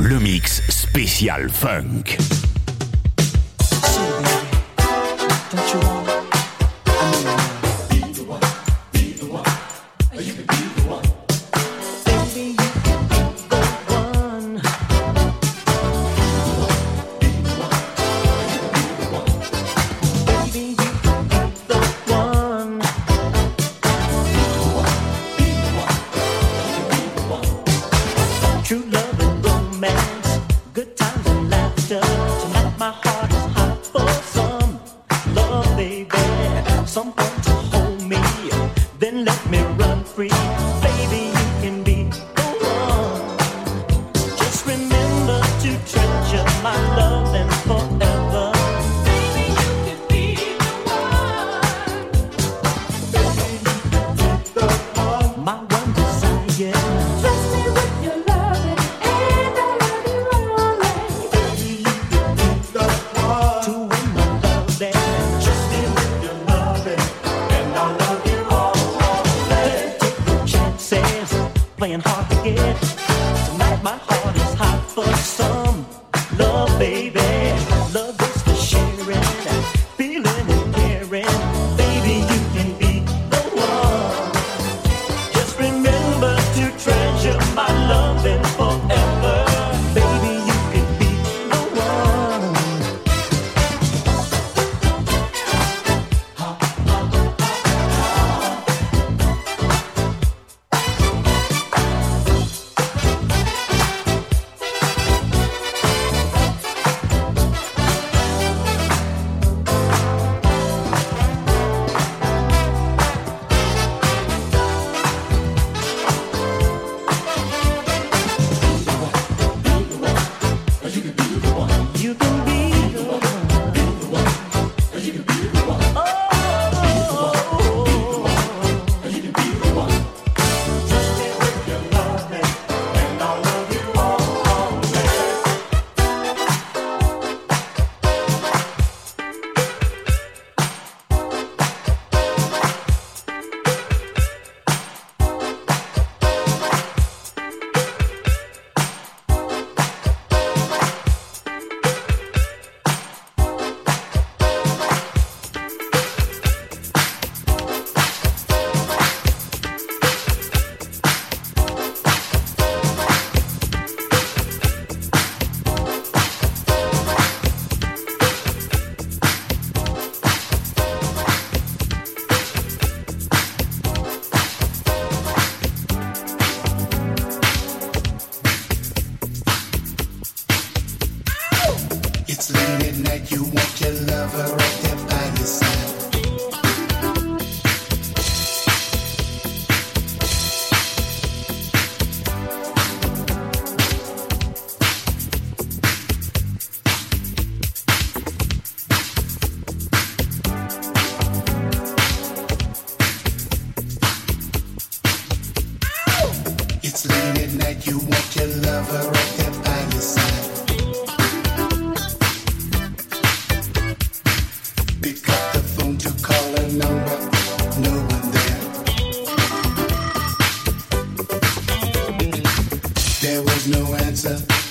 Le mix spécial funk. Answer.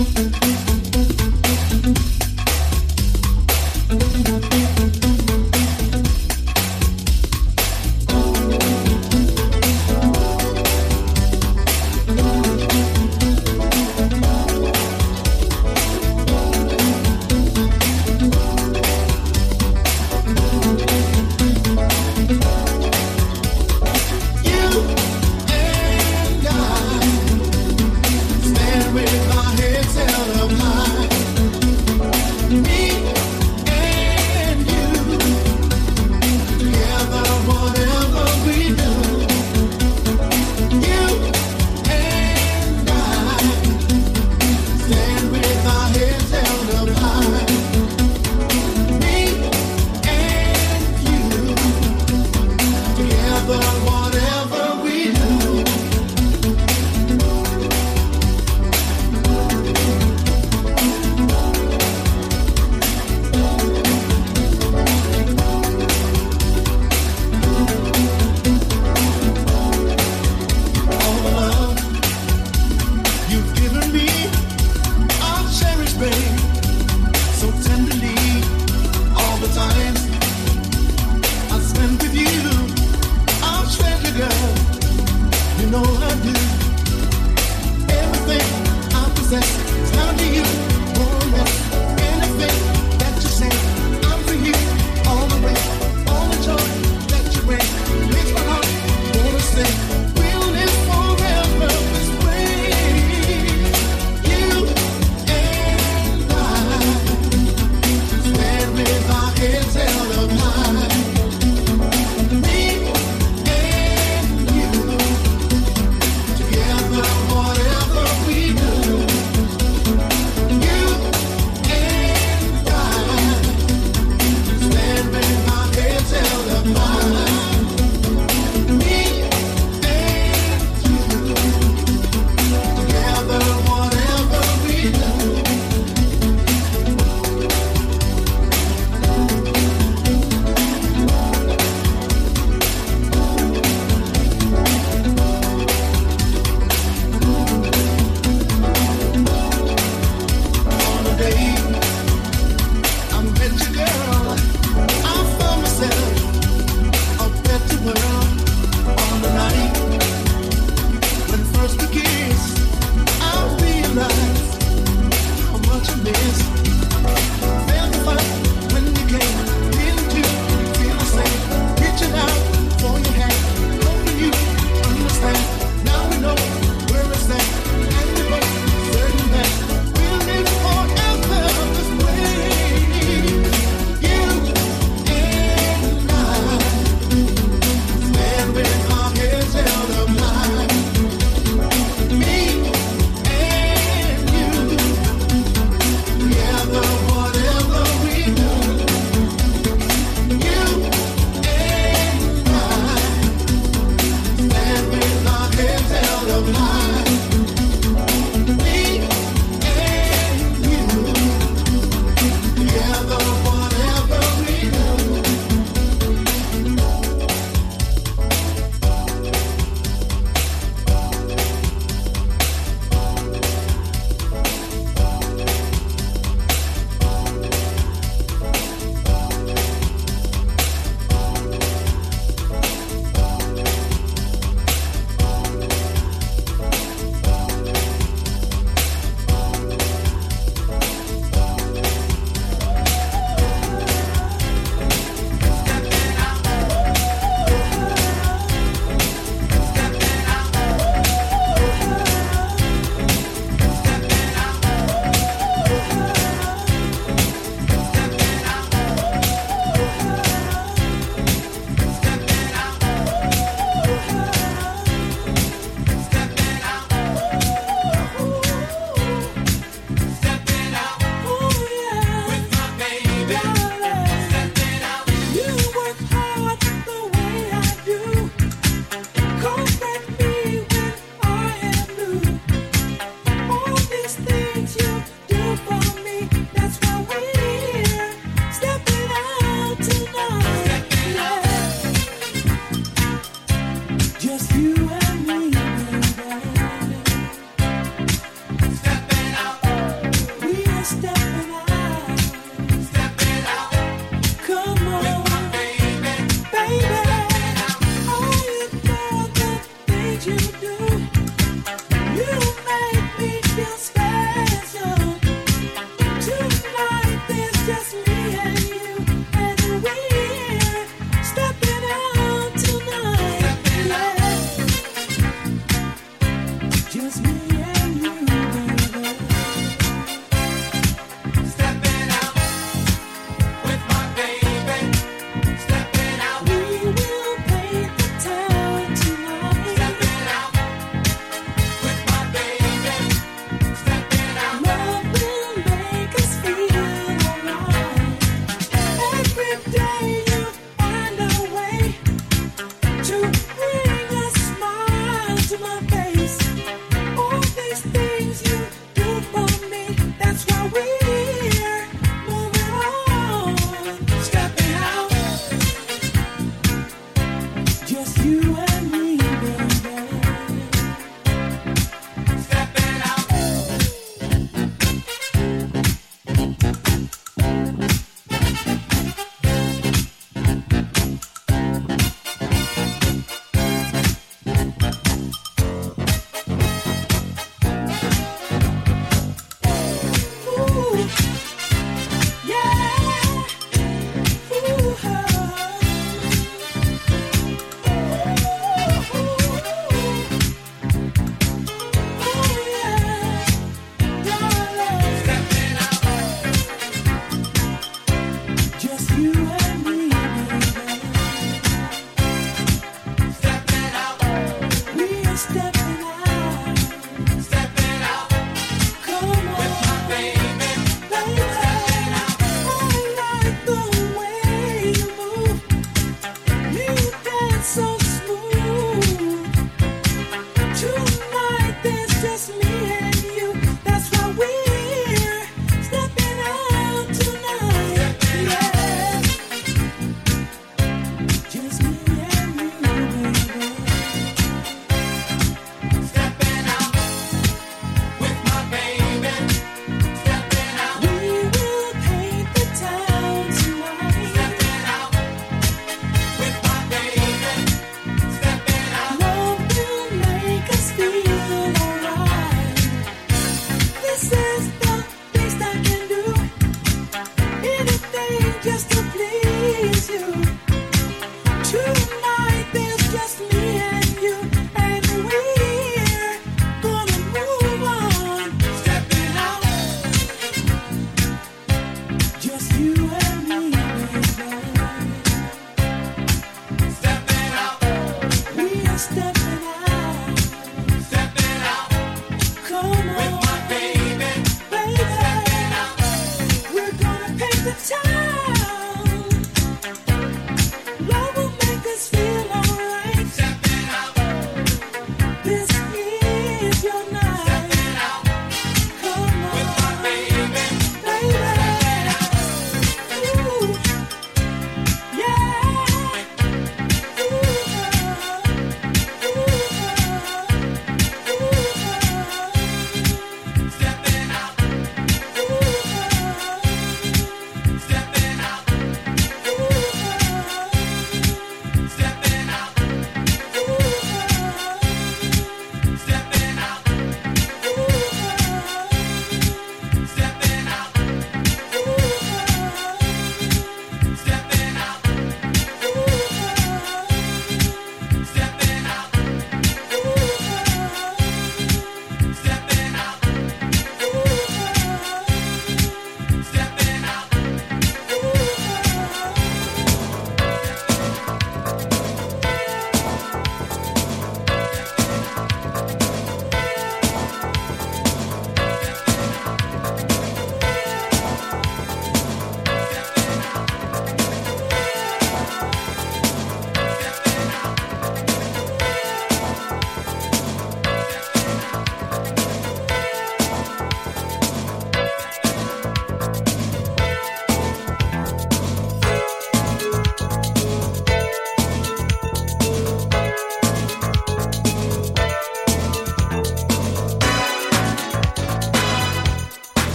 Mm-hmm.